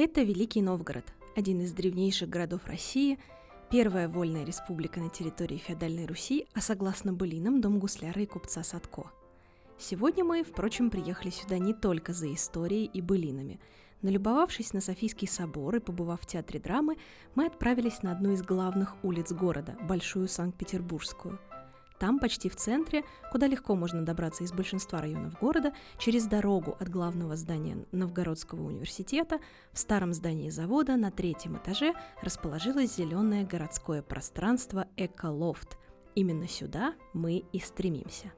Это Великий Новгород, один из древнейших городов России, первая вольная республика на территории феодальной Руси, а согласно былинам дом гусляра и купца Садко. Сегодня мы, впрочем, приехали сюда не только за историей и былинами. Налюбовавшись на Софийский собор и побывав в театре драмы, мы отправились на одну из главных улиц города, Большую Санкт-Петербургскую – там, почти в центре, куда легко можно добраться из большинства районов города, через дорогу от главного здания Новгородского университета, в старом здании завода на третьем этаже расположилось зеленое городское пространство «Эколофт». Именно сюда мы и стремимся.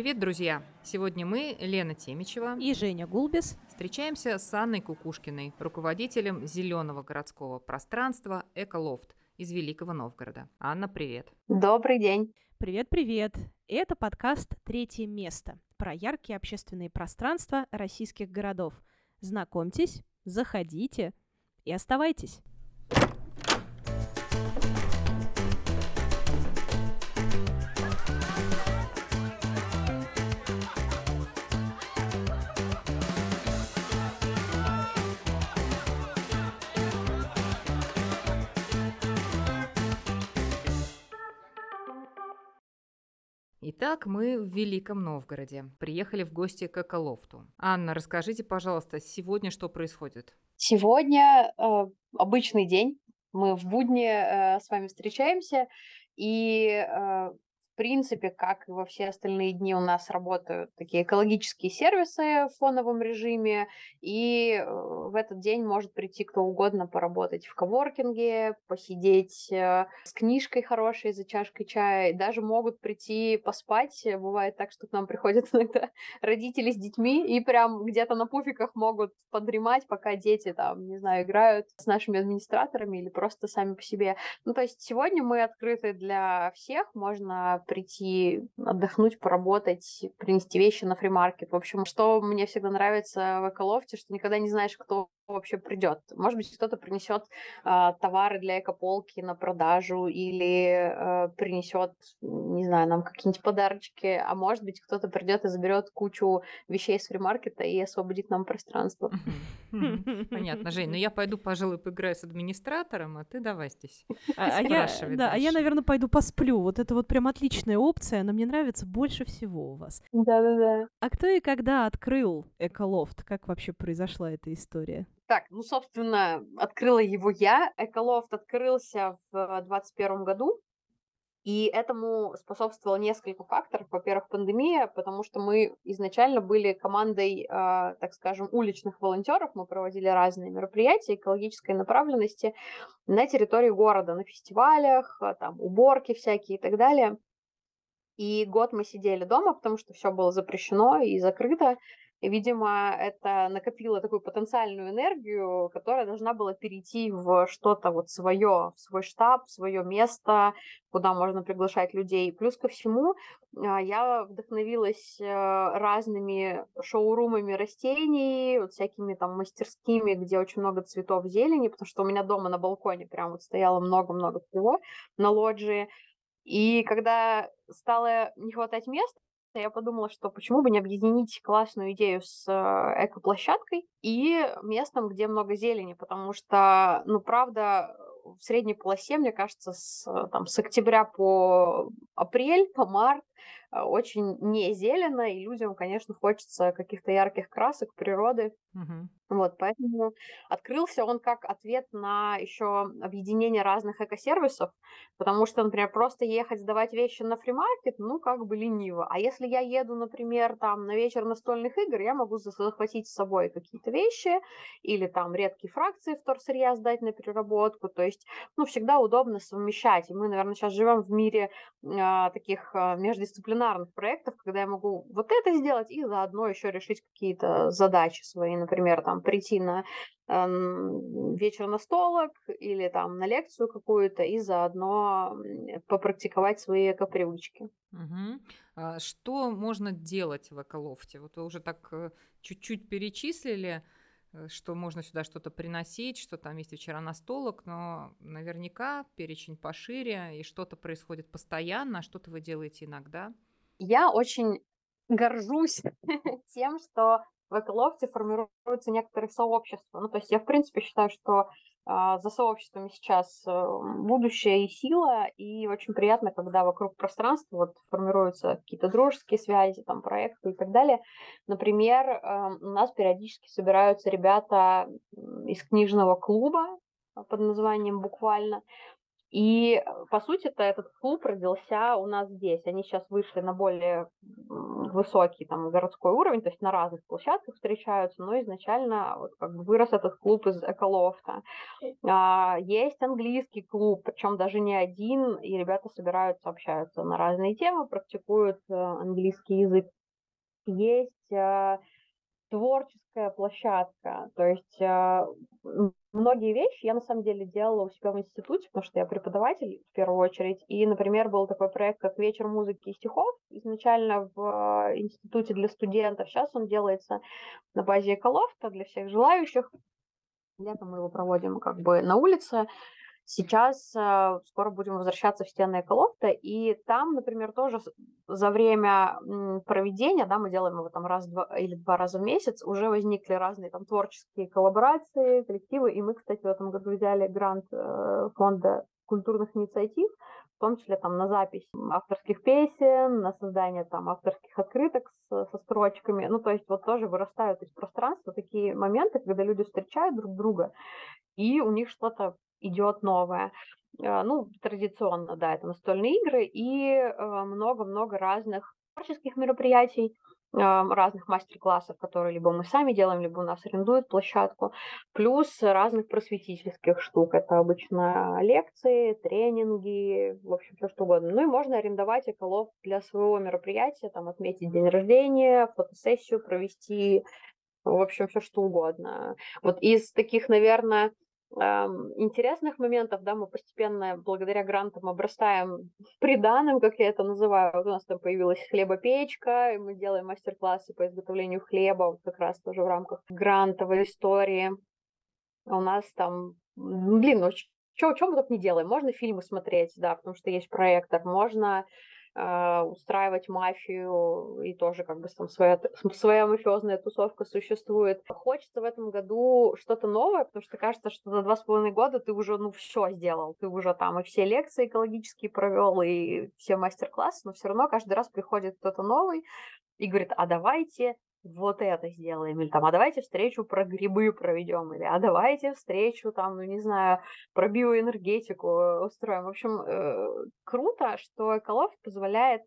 Привет, друзья! Сегодня мы, Лена Темичева и Женя Гулбис, встречаемся с Анной Кукушкиной, руководителем зеленого городского пространства «Эколофт» из Великого Новгорода. Анна, привет! Добрый день! Привет-привет! Это подкаст «Третье место» про яркие общественные пространства российских городов. Знакомьтесь, заходите и оставайтесь! Итак, мы в Великом Новгороде. Приехали в гости к Эколофту. Анна, расскажите, пожалуйста, сегодня что происходит? Сегодня э, обычный день. Мы в будни э, с вами встречаемся, и э, принципе, как и во все остальные дни, у нас работают такие экологические сервисы в фоновом режиме, и э, в этот день может прийти кто угодно поработать в коворкинге, посидеть э, с книжкой хорошей за чашкой чая, и даже могут прийти поспать. Бывает так, что к нам приходят иногда родители с детьми и прям где-то на пуфиках могут подремать, пока дети там, не знаю, играют с нашими администраторами или просто сами по себе. Ну, то есть сегодня мы открыты для всех, можно прийти отдохнуть, поработать, принести вещи на фримаркет. В общем, что мне всегда нравится в Эколофте, что никогда не знаешь, кто вообще придет. Может быть, кто-то принесет э, товары для экополки на продажу или э, принесет, не знаю, нам какие-нибудь подарочки, а может быть, кто-то придет и заберет кучу вещей с фримаркета и освободит нам пространство. Понятно, Жень, но ну я пойду, пожалуй, поиграю с администратором, а ты давай здесь а, а я, да, а я, наверное, пойду посплю. Вот это вот прям отличная опция, она мне нравится больше всего у вас. Да-да-да. А кто и когда открыл Эколофт? Как вообще произошла эта история? Так, ну, собственно, открыла его я. Эколофт открылся в 2021 году. И этому способствовало несколько факторов. Во-первых, пандемия, потому что мы изначально были командой, э, так скажем, уличных волонтеров. Мы проводили разные мероприятия экологической направленности на территории города, на фестивалях, там уборки всякие и так далее. И год мы сидели дома, потому что все было запрещено и закрыто. И, видимо, это накопило такую потенциальную энергию, которая должна была перейти в что-то вот свое, в свой штаб, в свое место, куда можно приглашать людей. Плюс ко всему, а, я вдохновилась э, разными шоурумами растений, вот всякими там мастерскими, где очень много цветов зелени, потому что у меня дома на балконе прям вот стояло много-много всего на лоджии. И когда стало не хватать места, я подумала, что почему бы не объединить классную идею с э, экоплощадкой и местом, где много зелени, потому что, ну, правда, в средней полосе, мне кажется, с, там, с октября по апрель, по март э, очень не зелено, и людям, конечно, хочется каких-то ярких красок, природы. Угу. Вот, поэтому открылся он как ответ на еще объединение разных экосервисов, потому что, например, просто ехать сдавать вещи на фримаркет, ну, как бы лениво. А если я еду, например, там на вечер настольных игр, я могу захватить с собой какие-то вещи или там редкие фракции вторсырья сдать на переработку. То есть, ну, всегда удобно совмещать. И мы, наверное, сейчас живем в мире а, таких а, междисциплинарных проектов, когда я могу вот это сделать и заодно еще решить какие-то задачи свои, например, там прийти на э, вечер настолок или там на лекцию какую-то и заодно попрактиковать свои эко-привычки. Угу. Что можно делать в эколофте? Вот вы уже так э, чуть-чуть перечислили. э, что можно сюда что-то приносить, что там есть вечера настолок, но наверняка перечень пошире, и что-то происходит постоянно, а что-то вы делаете иногда. Я очень горжусь тем, что в Эколофте формируются некоторые сообщества. Ну, то есть я, в принципе, считаю, что а, за сообществами сейчас э, будущее и сила, и очень приятно, когда вокруг пространства вот формируются какие-то дружеские связи, там, проекты и так далее. Например, эм, у нас периодически собираются ребята из книжного клуба под названием «Буквально», и, э, по сути-то, этот клуб родился у нас здесь. Они сейчас вышли на более высокий там, городской уровень, то есть на разных площадках встречаются, но изначально вот, как бы вырос этот клуб из эколофта. А, есть английский клуб, причем даже не один, и ребята собираются, общаются на разные темы, практикуют э, английский язык. Есть э, творческая площадка. То есть э, многие вещи я на самом деле делала у себя в институте, потому что я преподаватель в первую очередь. И, например, был такой проект, как «Вечер музыки и стихов», изначально в э, институте для студентов. Сейчас он делается на базе Эколофта для всех желающих. Летом мы его проводим как бы на улице. Сейчас э, скоро будем возвращаться в стены Эколофта, и там, например, тоже за время проведения, да, мы делаем его там раз два, или два раза в месяц, уже возникли разные там творческие коллаборации, коллективы, и мы, кстати, в этом году взяли грант э, фонда культурных инициатив, в том числе там на запись авторских песен, на создание там авторских открыток с, со строчками. Ну, то есть вот тоже вырастают из пространства такие моменты, когда люди встречают друг друга, и у них что-то идет новое. А, ну, традиционно, да, это настольные игры и а, много-много разных творческих мероприятий, а, разных мастер-классов, которые либо мы сами делаем, либо у нас арендуют площадку, плюс разных просветительских штук. Это обычно лекции, тренинги, в общем, все что угодно. Ну и можно арендовать эколов для своего мероприятия, там отметить день рождения, фотосессию провести, в общем, все что угодно. Вот из таких, наверное, интересных моментов, да, мы постепенно благодаря грантам обрастаем приданым, как я это называю. Вот у нас там появилась хлебопечка, и мы делаем мастер-классы по изготовлению хлеба, вот как раз тоже в рамках грантовой истории. У нас там, блин, ну что, что мы тут не делаем? Можно фильмы смотреть, да, потому что есть проектор, можно а, устраивать мафию, и тоже как бы там своя, своя мафиозная тусовка существует. Хочется в этом году что-то новое, потому что кажется, что за два с половиной года ты уже, ну, все сделал. Ты уже там и все лекции экологические провел, и все мастер-классы, но все равно каждый раз приходит кто-то новый и говорит, а давайте вот это сделаем, или там, а давайте встречу про грибы проведем, или а давайте встречу там, ну не знаю, про биоэнергетику э, устроим. В общем, э, круто, что Эколов позволяет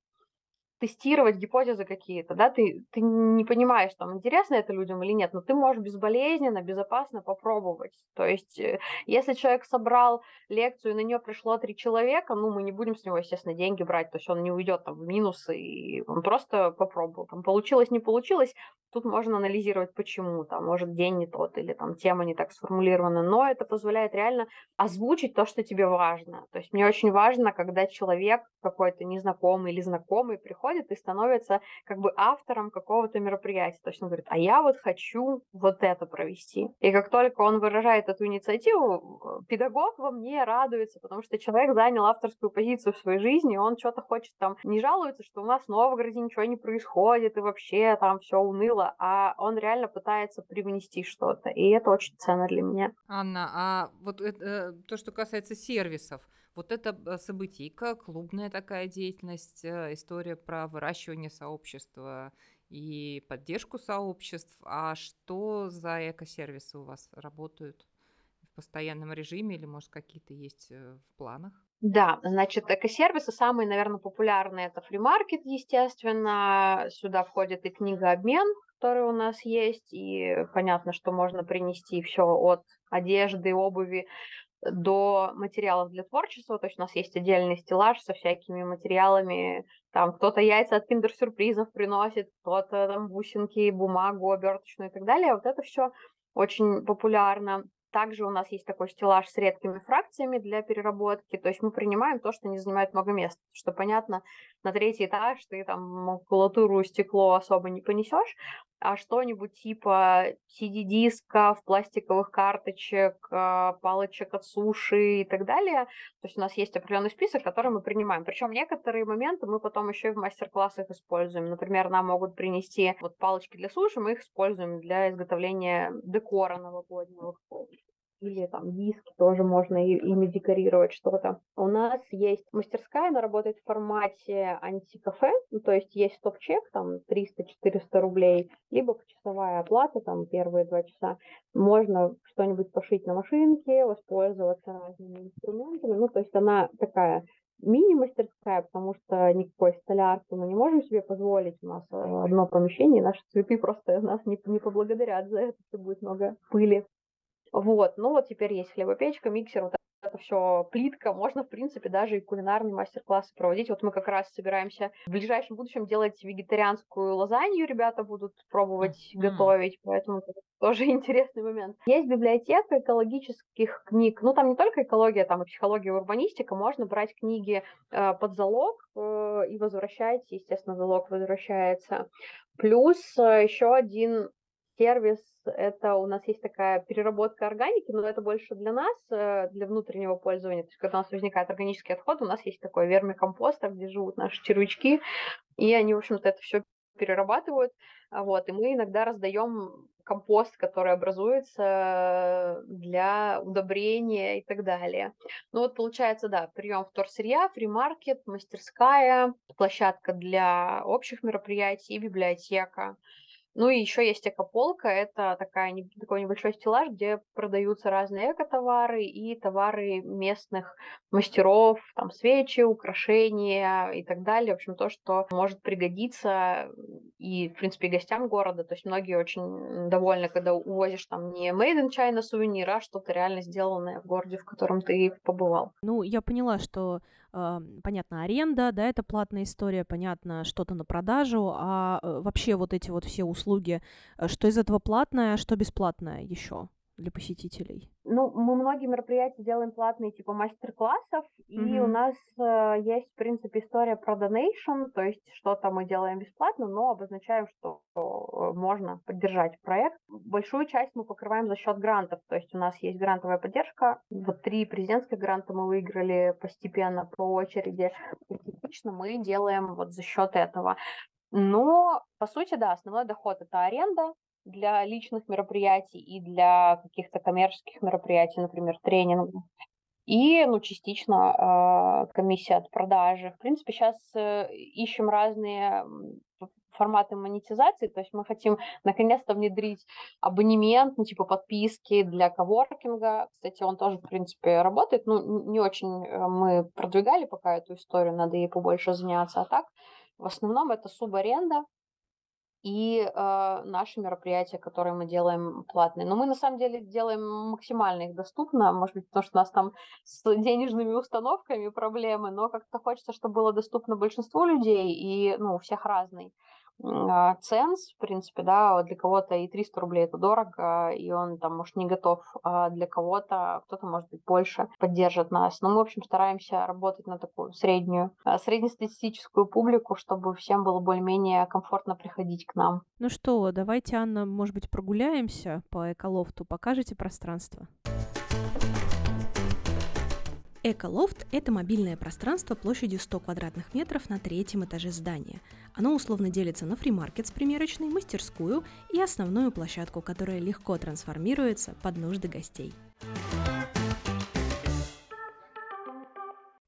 тестировать гипотезы какие-то, да, ты, ты не понимаешь, там, интересно это людям или нет, но ты можешь безболезненно, безопасно попробовать. То есть, э, если человек собрал лекцию, и на нее пришло три человека, ну, мы не будем с него, естественно, деньги брать, то есть он не уйдет там в минус, и он просто попробовал. Там, получилось, не получилось, тут можно анализировать, почему, там, может, день не тот, или там тема не так сформулирована, но это позволяет реально озвучить то, что тебе важно. То есть мне очень важно, когда человек какой-то незнакомый или знакомый приходит, приходит и становится как бы автором какого-то мероприятия. То есть он говорит, а я вот хочу вот это провести. И как только он выражает эту инициативу, педагог во мне радуется, потому что человек занял авторскую позицию в своей жизни, он что-то хочет там, не жалуется, что у нас в Новгороде ничего не происходит, и вообще там все уныло, а он реально пытается привнести что-то. И это очень ценно для меня. Анна, а вот это, э, то, что касается сервисов, вот это событийка, клубная такая деятельность, э, история про выращивание сообщества и поддержку сообществ. А что за экосервисы у вас работают в постоянном режиме или, может, какие-то есть э, в планах? Да, значит, экосервисы самые, наверное, популярные это фримаркет, естественно. Сюда входит и книгообмен, который у нас есть, и понятно, что можно принести все от одежды, обуви до материалов для творчества. То есть у нас есть отдельный стеллаж со всякими материалами. Там кто-то яйца от киндер-сюрпризов приносит, кто-то там бусинки, бумагу оберточную и так далее. Вот это все очень популярно. Также у нас есть такой стеллаж с редкими фракциями для переработки. То есть мы принимаем то, что не занимает много места. Что понятно, на третий этаж ты там макулатуру, стекло особо не понесешь, а что-нибудь типа CD-дисков, пластиковых карточек, а, палочек от суши и так далее. То есть у нас есть определенный список, который мы принимаем. Причем некоторые моменты мы потом еще и в мастер-классах используем. Например, нам могут принести вот палочки для суши, мы их используем для изготовления декора новогоднего или там диски тоже можно и, ими декорировать что-то. У нас есть мастерская, она работает в формате антикафе, ну, то есть есть стоп-чек, там 300-400 рублей, либо почасовая оплата, там первые два часа. Можно что-нибудь пошить на машинке, воспользоваться разными инструментами, ну, то есть она такая мини-мастерская, потому что никакой столярки мы не можем себе позволить. У нас э, одно помещение, наши цветы просто нас не, не поблагодарят за это, что будет много пыли. Вот, ну вот теперь есть хлебопечка, миксер, вот это все плитка, можно, в принципе, даже и кулинарные мастер-классы проводить. Вот мы как раз собираемся в ближайшем будущем делать вегетарианскую лазанью, ребята будут пробовать mm-hmm. готовить, поэтому это тоже интересный момент. Есть библиотека экологических книг, ну там не только экология, там и психология, и урбанистика, можно брать книги э, под залог э, и возвращать, естественно, залог возвращается. Плюс э, еще один сервис это у нас есть такая переработка органики, но это больше для нас, э, для внутреннего пользования. То есть, когда у нас возникает органический отход, у нас есть такой вермикомпостер, где живут наши червячки, и они, в общем-то, это все перерабатывают. А вот, и мы иногда раздаем компост, который образуется для удобрения и так далее. Ну вот получается, да, прием вторсырья, фримаркет, мастерская, площадка для общих мероприятий и библиотека. Ну и еще есть экополка, это такая, такой небольшой стеллаж, где продаются разные эко-товары и товары местных мастеров, там свечи, украшения и так далее. В общем, то, что может пригодиться и, в принципе, гостям города. То есть многие очень довольны, когда увозишь там не made in China сувенир, а что-то реально сделанное в городе, в котором ты побывал. Ну, я поняла, что понятно, аренда, да, это платная история, понятно, что-то на продажу, а э, вообще вот эти вот все услуги, э, что из этого платное, а что бесплатное еще? Для посетителей? Ну, мы многие мероприятия делаем платные, типа мастер-классов, и mm-hmm. у нас э, есть, в принципе, история про donation, то есть что-то мы делаем бесплатно, но обозначаем, что э, можно поддержать проект. Большую часть мы покрываем за счет грантов, то есть у нас есть грантовая поддержка, вот три президентских гранта мы выиграли постепенно по очереди, и типично мы делаем вот за счет этого. Но, по сути, да, основной доход это аренда, для личных мероприятий и для каких-то коммерческих мероприятий, например, тренингов. И, ну, частично э, комиссия от продажи. В принципе, сейчас э, ищем разные форматы монетизации, то есть мы хотим наконец-то внедрить абонемент, ну, типа подписки для коворкинга. Кстати, он тоже, в принципе, работает. Ну, не очень э, мы продвигали пока эту историю, надо ей побольше заняться. А так, в основном это субаренда, и э, наши мероприятия, которые мы делаем платные. Но мы на самом деле делаем максимально их доступно, может быть, потому что у нас там с денежными установками проблемы, но как-то хочется, чтобы было доступно большинству людей, и ну, у всех разный. А, ценс, в принципе, да, для кого-то и 300 рублей это дорого, и он там, может, не готов, а для кого-то, кто-то, может быть, больше поддержит нас. Но мы, в общем, стараемся работать на такую среднюю, а, среднестатистическую публику, чтобы всем было более-менее комфортно приходить к нам. Ну что, давайте, Анна, может быть, прогуляемся по Эколофту, покажете пространство? Эколофт – это мобильное пространство площадью 100 квадратных метров на третьем этаже здания. Оно условно делится на фримаркет с примерочной, мастерскую и основную площадку, которая легко трансформируется под нужды гостей.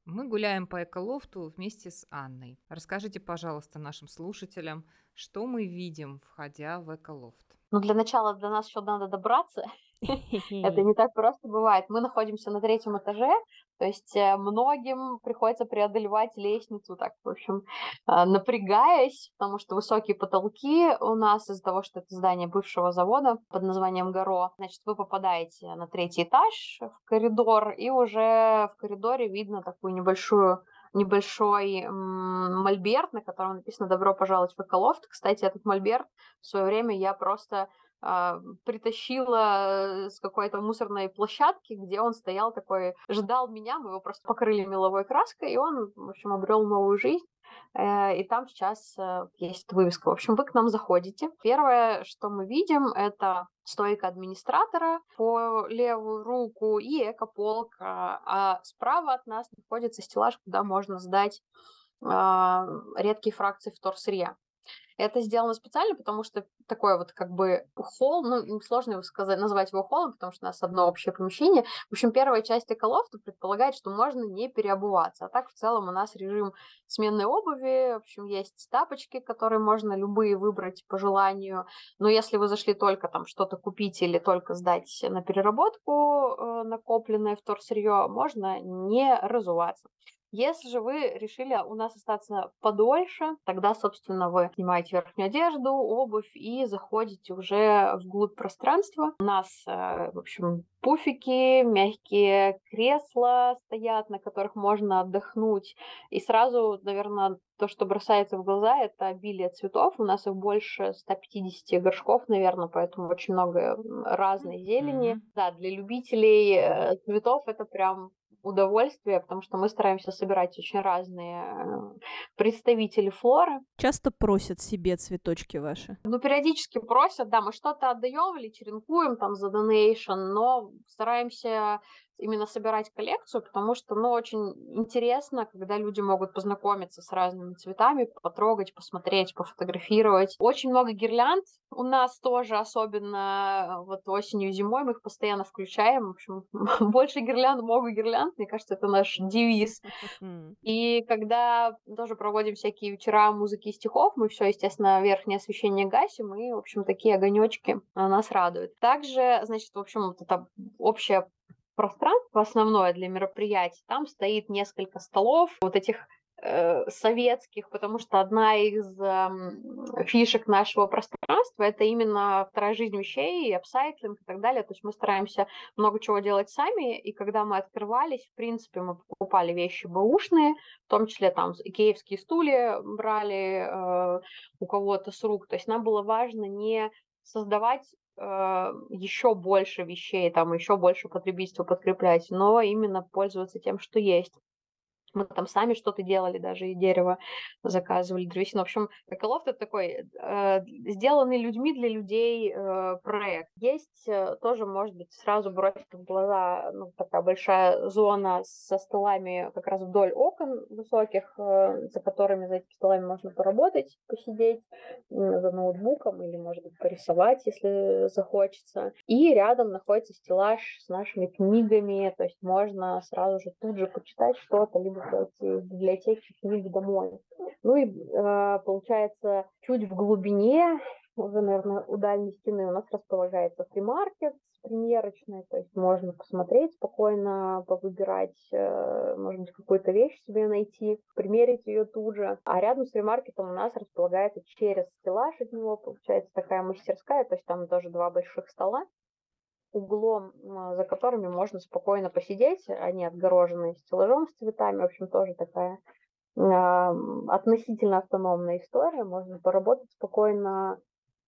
Мы гуляем по Эколофту вместе с Анной. Расскажите, пожалуйста, нашим слушателям, что мы видим, входя в Эколофт. Ну, для начала до нас еще надо добраться. Это не так просто бывает. Мы находимся на третьем этаже, то есть э, многим приходится преодолевать лестницу, так, в общем, а, напрягаясь, потому что высокие потолки у нас из-за того, что это здание бывшего завода под названием Горо. Значит, вы попадаете на третий этаж в коридор, и уже в коридоре видно такую небольшую небольшой мольберт, на котором написано «Добро пожаловать в Эколофт». Кстати, этот мольберт в свое время я просто притащила с какой-то мусорной площадки, где он стоял такой, ждал меня, мы его просто покрыли меловой краской, и он, в общем, обрел новую жизнь. Э, и там сейчас э, есть вывеска. В общем, вы к нам заходите. Первое, что мы видим, это стойка администратора по левую руку и экополка. А справа от нас находится стеллаж, куда можно сдать а, редкие фракции вторсырья. Это сделано специально, потому что такой вот как бы холл, ну, сложно его сказать, назвать его холлом, потому что у нас одно общее помещение. В общем, первая часть эколофта предполагает, что можно не переобуваться. А так в целом у нас режим сменной обуви, в общем, есть тапочки, которые можно любые выбрать по желанию. Но если вы зашли только там что-то купить или только сдать на переработку э, накопленное вторсырье, можно не разуваться. Если же вы решили у нас остаться подольше, тогда, собственно, вы снимаете верхнюю одежду, обувь и заходите уже вглубь пространства. У нас, э, в общем, пуфики, мягкие кресла стоят, на которых можно отдохнуть. И сразу, наверное, то, что бросается в глаза, это обилие цветов. У нас их больше 150 горшков, наверное, поэтому очень много разной зелени. Mm-hmm. Да, для любителей э, цветов это прям удовольствие, потому что мы стараемся собирать очень разные э, представители флоры. Часто просят себе цветочки ваши? Ну, периодически просят, да, мы что-то отдаем или черенкуем там за донейшн, но стараемся именно собирать коллекцию, потому что, ну, очень интересно, когда люди могут познакомиться с разными цветами, потрогать, посмотреть, пофотографировать. Очень много гирлянд у нас тоже, особенно вот осенью и зимой, мы их постоянно включаем. В общем, больше гирлянд, много гирлянд, мне кажется, это наш девиз. И когда тоже проводим всякие вечера музыки и стихов, мы все, естественно, верхнее освещение гасим, и, в общем, такие огонечки нас радуют. Также, значит, в общем, вот это общая пространство основное для мероприятий, там стоит несколько столов, вот этих э, советских, потому что одна из э, фишек нашего пространства это именно вторая жизнь вещей, апсайклинг и так далее. То есть мы стараемся много чего делать сами, и когда мы открывались, в принципе, мы покупали вещи бэушные, в том числе там икеевские стулья брали э, у кого-то с рук. То есть нам было важно не создавать еще больше вещей, там еще больше потребительства подкреплять, но именно пользоваться тем, что есть. Мы там сами что-то делали, даже и дерево заказывали, древесину. В общем, Эколофт это такой э, сделанный людьми для людей э, проект. Есть э, тоже, может быть, сразу бросит в глаза ну, такая большая зона со столами как раз вдоль окон высоких, э, за которыми, за этими столами можно поработать, посидеть э, за ноутбуком или, может быть, порисовать, если захочется. И рядом находится стеллаж с нашими книгами, то есть можно сразу же тут же почитать что-то, либо эти библиотеки книг домой. Ну и э, получается, чуть в глубине, уже, наверное, у дальней стены у нас располагается фримаркет примерочной, то есть можно посмотреть спокойно, повыбирать, э, может быть, какую-то вещь себе найти, примерить ее тут же. А рядом с фримаркетом у нас располагается через стеллаж от него, получается такая мастерская, то есть там тоже два больших стола, углом, а, за которыми можно спокойно посидеть. Они отгорожены стеллажом с цветами. В общем, тоже такая э, относительно автономная история. Можно поработать спокойно,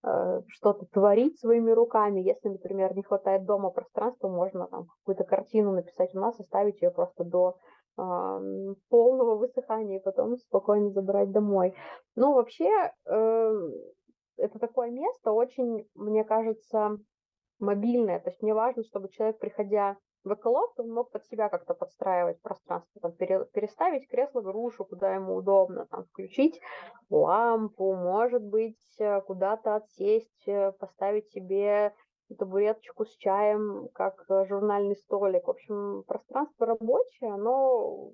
э, что-то творить своими руками. Если, например, не хватает дома пространства, можно там какую-то картину написать у нас, оставить ее просто до э, полного высыхания и потом спокойно забрать домой. Ну, вообще, э, это такое место очень, мне кажется, мобильное. То есть мне важно, чтобы человек, приходя в эколофт, он мог под себя как-то подстраивать пространство, там, пере, переставить кресло грушу, куда ему удобно, там, включить лампу, может быть, э, куда-то отсесть, э, поставить себе табуреточку с чаем, как э, журнальный столик. В общем, пространство рабочее, оно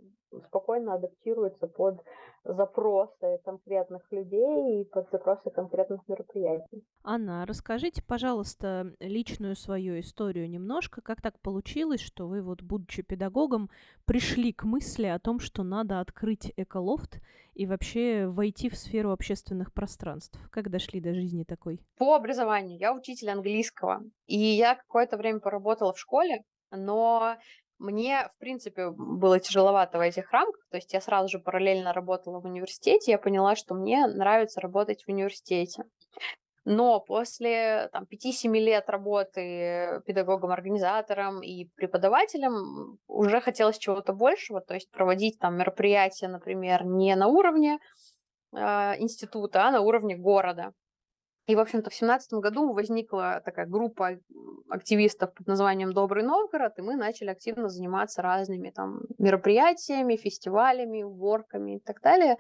спокойно адаптируется под запросы конкретных людей и под запросы конкретных мероприятий. Анна, расскажите, пожалуйста, личную свою историю немножко. Как так получилось, что вы, вот, будучи педагогом, пришли к мысли о том, что надо открыть эколофт и вообще войти в сферу общественных пространств? Как дошли до жизни такой? По образованию я учитель английского, и я какое-то время поработала в школе, но мне, в принципе, было тяжеловато в этих рамках, то есть я сразу же параллельно работала в университете, я поняла, что мне нравится работать в университете. Но после там, 5-7 лет работы педагогом-организатором и преподавателем уже хотелось чего-то большего, то есть проводить там мероприятия, например, не на уровне э, института, а на уровне города. И, в общем-то, в семнадцатом году возникла такая группа активистов под названием «Добрый Новгород», и мы начали активно заниматься разными там мероприятиями, фестивалями, уборками и так далее.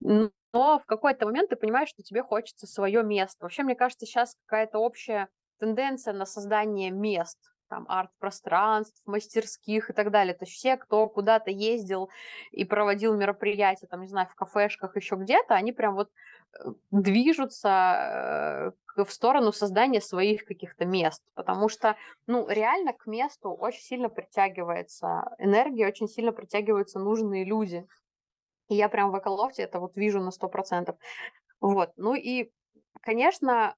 Но в какой-то момент ты понимаешь, что тебе хочется свое место. Вообще, мне кажется, сейчас какая-то общая тенденция на создание мест, там, арт-пространств, мастерских и так далее. То есть все, кто куда-то ездил и проводил мероприятия, там, не знаю, в кафешках, еще где-то, они прям вот движутся э, в сторону создания своих каких-то мест, потому что, ну, реально к месту очень сильно притягивается энергия, очень сильно притягиваются нужные люди. И я прям в Эколофте это вот вижу на сто процентов. Вот, ну и, конечно,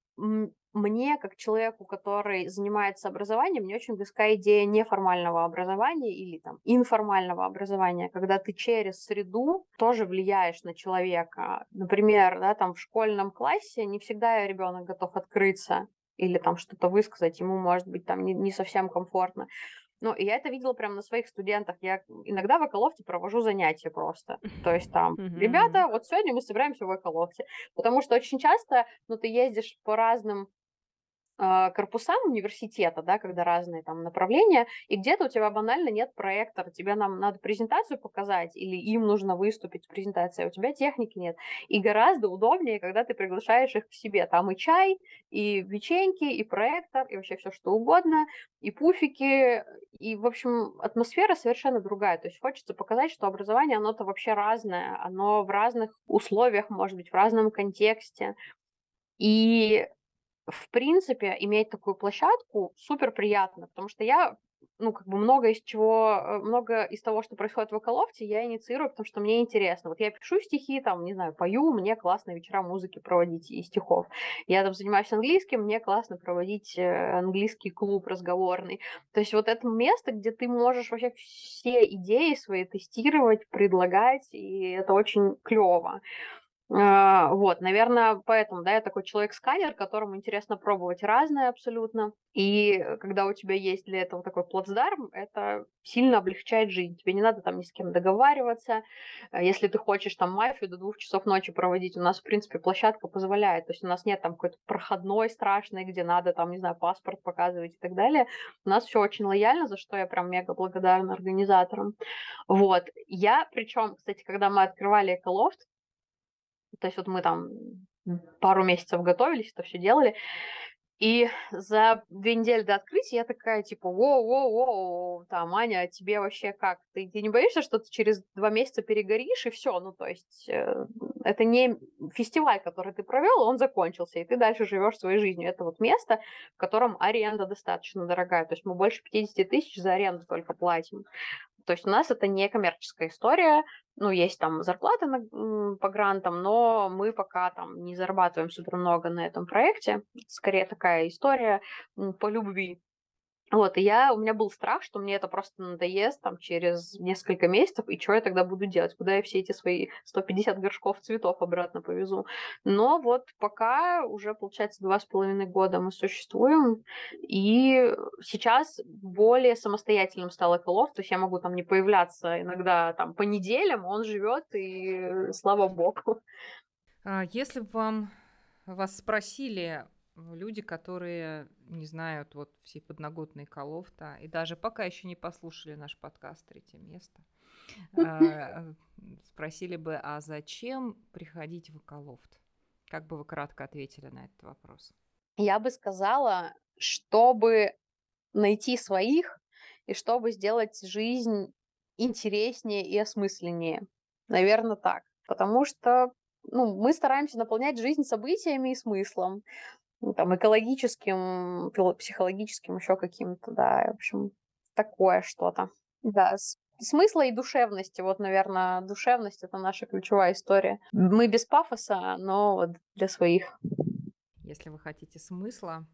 мне, как человеку, который занимается образованием, мне очень близка идея неформального образования или там информального образования, когда ты через среду тоже влияешь на человека. Например, да, там в школьном классе не всегда ребенок готов открыться или там что-то высказать, ему может быть там не, не совсем комфортно. Ну, и я это видела прямо на своих студентах. Я иногда в Эколофте провожу занятия просто. То есть там, ребята, вот сегодня мы собираемся в Эколофте. Потому что очень часто, ну, ты ездишь по разным корпусам университета, да, когда разные там направления, и где-то у тебя банально нет проектора, тебе нам надо презентацию показать, или им нужно выступить в презентации, а у тебя техники нет. И гораздо удобнее, когда ты приглашаешь их к себе. Там и чай, и печеньки, и проектор, и вообще все что угодно, и пуфики, и, в общем, атмосфера совершенно другая. То есть хочется показать, что образование, оно-то вообще разное, оно в разных условиях, может быть, в разном контексте. И в принципе, иметь такую площадку супер приятно, потому что я, ну, как бы много из чего, э, много из того, что происходит в Эколофте, я инициирую, потому что мне интересно. Вот я пишу стихи, там, не знаю, пою, мне классно вечера музыки проводить и стихов. Я там занимаюсь английским, мне классно проводить э, английский клуб разговорный. То есть вот это место, где ты можешь вообще все идеи свои тестировать, предлагать, и это очень клево. А, вот, наверное, поэтому, да, я такой человек-сканер, которому интересно пробовать разное абсолютно. И когда у тебя есть для этого такой плацдарм, это сильно облегчает жизнь. Тебе не надо там ни с кем договариваться. А если ты хочешь там мафию до двух часов ночи проводить, у нас, в принципе, площадка позволяет. То есть у нас нет там какой-то проходной страшной, где надо там, не знаю, паспорт показывать и так далее. У нас все очень лояльно, за что я прям мега благодарна организаторам. Вот. Я, причем, кстати, когда мы открывали Эколофт, то есть вот мы там пару месяцев готовились, это все делали. И за две недели до открытия я такая, типа, воу-воу-воу, там, Аня, а тебе вообще как? Ты, ты не боишься, что ты через два месяца перегоришь, и все? Ну, то есть, э, это не фестиваль, который ты провел, он закончился, и ты дальше живешь своей жизнью. Это вот место, в котором аренда достаточно дорогая. То есть мы больше 50 тысяч за аренду только платим. То есть у нас это не коммерческая история, ну, есть там зарплата на, по грантам, но мы пока там не зарабатываем супер много на этом проекте. Скорее такая история по любви. Вот, и я, у меня был страх, что мне это просто надоест там через несколько месяцев, и что я тогда буду делать? Куда я все эти свои 150 горшков цветов обратно повезу? Но вот пока уже, получается, два с половиной года мы существуем, и сейчас более самостоятельным стал Эколов, то есть я могу там не появляться иногда там по неделям, он живет, и слава богу. А если бы вам вас спросили, люди, которые не знают вот все подноготные Колофта и даже пока еще не послушали наш подкаст «Третье место», а, спросили бы, а зачем приходить в Колофт? Как бы вы кратко ответили на этот вопрос? Я бы сказала, чтобы найти своих и чтобы сделать жизнь интереснее и осмысленнее. Наверное, так. Потому что ну, мы стараемся наполнять жизнь событиями и смыслом там, экологическим, психологическим, еще каким-то, да, в общем, такое что-то. Да, смысла и душевности. Вот, наверное, душевность это наша ключевая история. Мы без пафоса, но вот для своих. Если вы хотите смысла,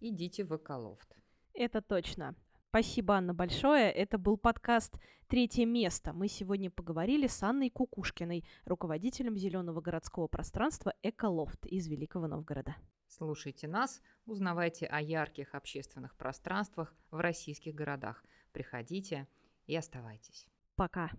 идите в Эколофт. Это точно. Спасибо, Анна, большое. Это был подкаст «Третье место». Мы сегодня поговорили с Анной Кукушкиной, руководителем зеленого городского пространства «Эколофт» из Великого Новгорода. Слушайте нас, узнавайте о ярких общественных пространствах в российских городах. Приходите и оставайтесь. Пока.